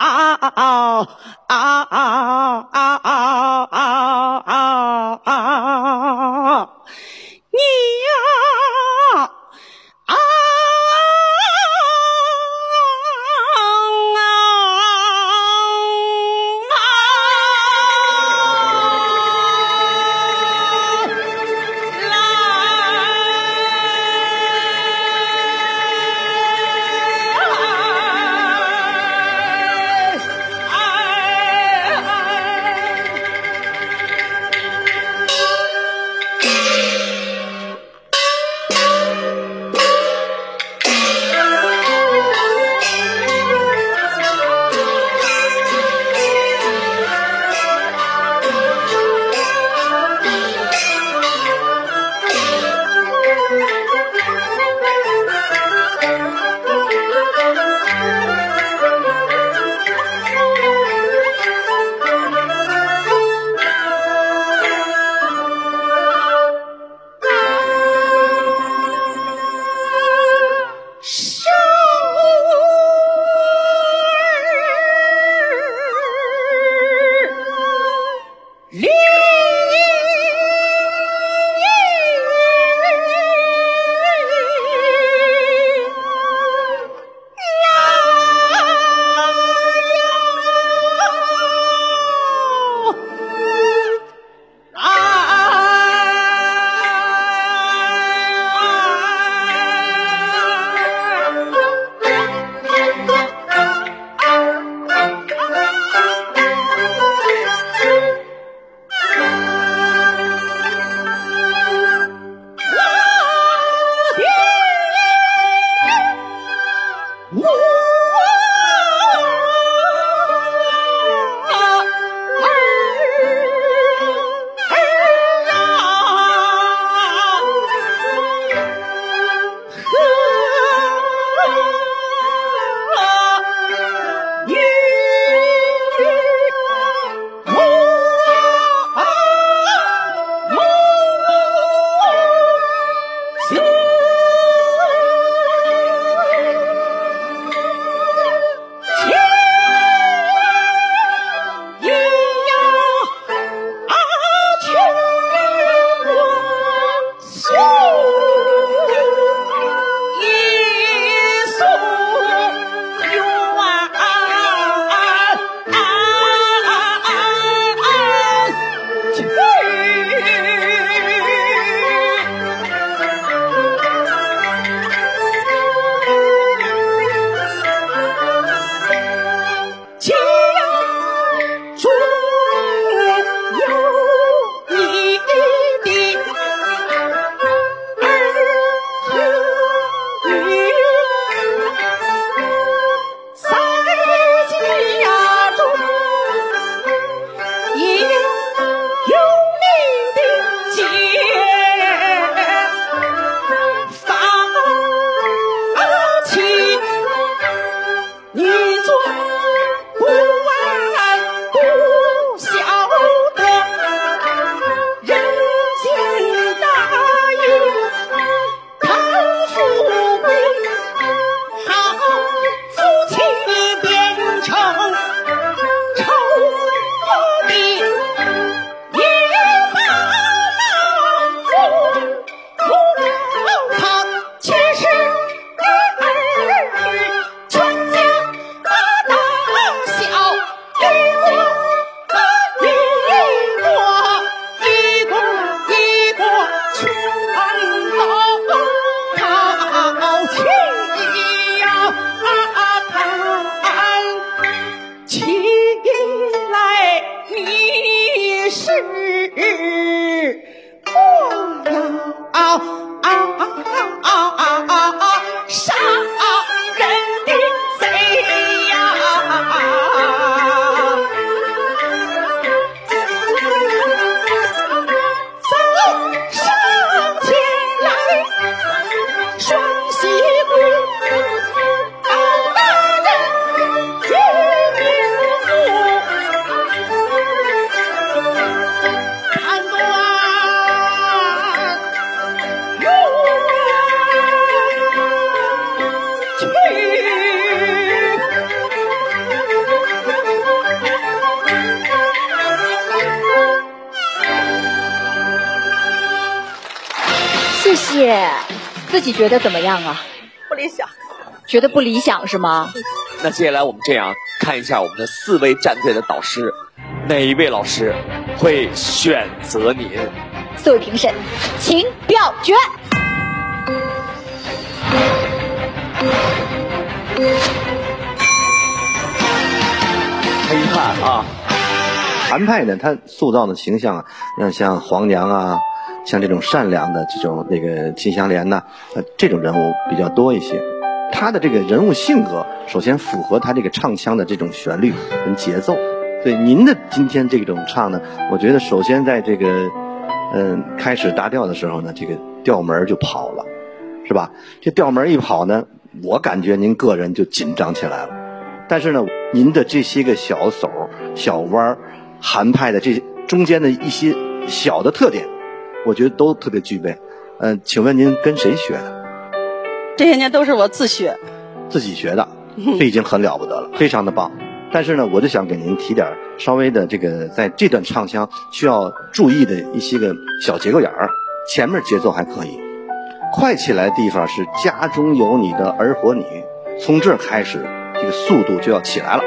啊啊啊啊啊啊啊。you. 自己觉得怎么样啊？不理想。觉得不理想是吗？那接下来我们这样看一下我们的四位战队的导师，哪一位老师会选择您？四位评审，请表决。很遗憾啊，韩派呢，他塑造的形象啊，那像黄娘啊，像这种善良的这种那个金香莲呐，呃，这种人物比较多一些。他的这个人物性格，首先符合他这个唱腔的这种旋律跟节奏。所以您的今天这种唱呢，我觉得首先在这个嗯开始搭调的时候呢，这个调门就跑了，是吧？这调门一跑呢，我感觉您个人就紧张起来了。但是呢，您的这些个小手、小弯、韩派的这中间的一些小的特点，我觉得都特别具备。嗯，请问您跟谁学的？这些年都是我自学，自己学的，这已经很了不得了，非常的棒。但是呢，我就想给您提点稍微的这个，在这段唱腔需要注意的一些个小节骨眼儿。前面节奏还可以，快起来的地方是家中有你的儿和女，从这儿开始。这个速度就要起来了，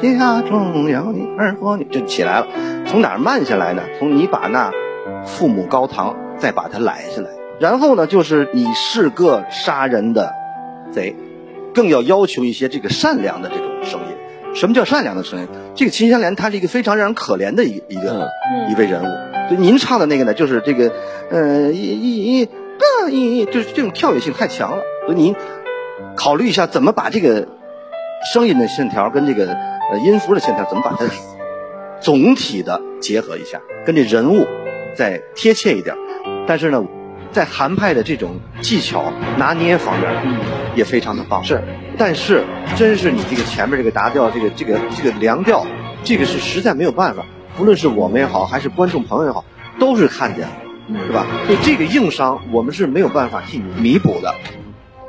家中有你儿和女就起来了。从哪儿慢下来呢？从你把那父母高堂再把他揽下来，然后呢，就是你是个杀人的贼，更要要求一些这个善良的这种声音。什么叫善良的声音？这个秦香莲她是一个非常让人可怜的一一个一位人物。就您唱的那个呢，就是这个，呃，一一一一，就是这种跳跃性太强了。所以您考虑一下，怎么把这个。声音的线条跟这个呃音符的线条怎么把它总体的结合一下，跟这人物再贴切一点。但是呢，在韩派的这种技巧拿捏方面也非常的棒。是，但是真是你这个前面这个达调，这个这个这个凉调，这个是实在没有办法。不论是我们也好，还是观众朋友也好，都是看见了，是吧？所以这个硬伤我们是没有办法替你弥补的。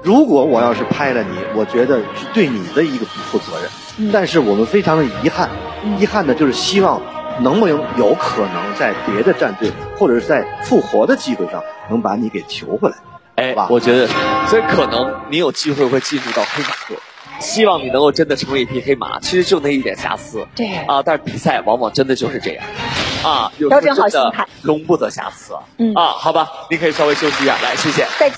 如果我要是拍了你，我觉得是对你的一个不负责任。但是我们非常的遗憾，遗憾的就是希望能不能有可能在别的战队或者是在复活的机会上能把你给求回来。哎，我觉得，所以可能你有机会会进入到黑马队。希望你能够真的成为一匹黑马。其实就那一点瑕疵。对。啊，但是比赛往往真的就是这样。啊，调整好心态，容不得瑕疵。嗯。啊，好吧，你可以稍微休息一下，来，谢谢。再见。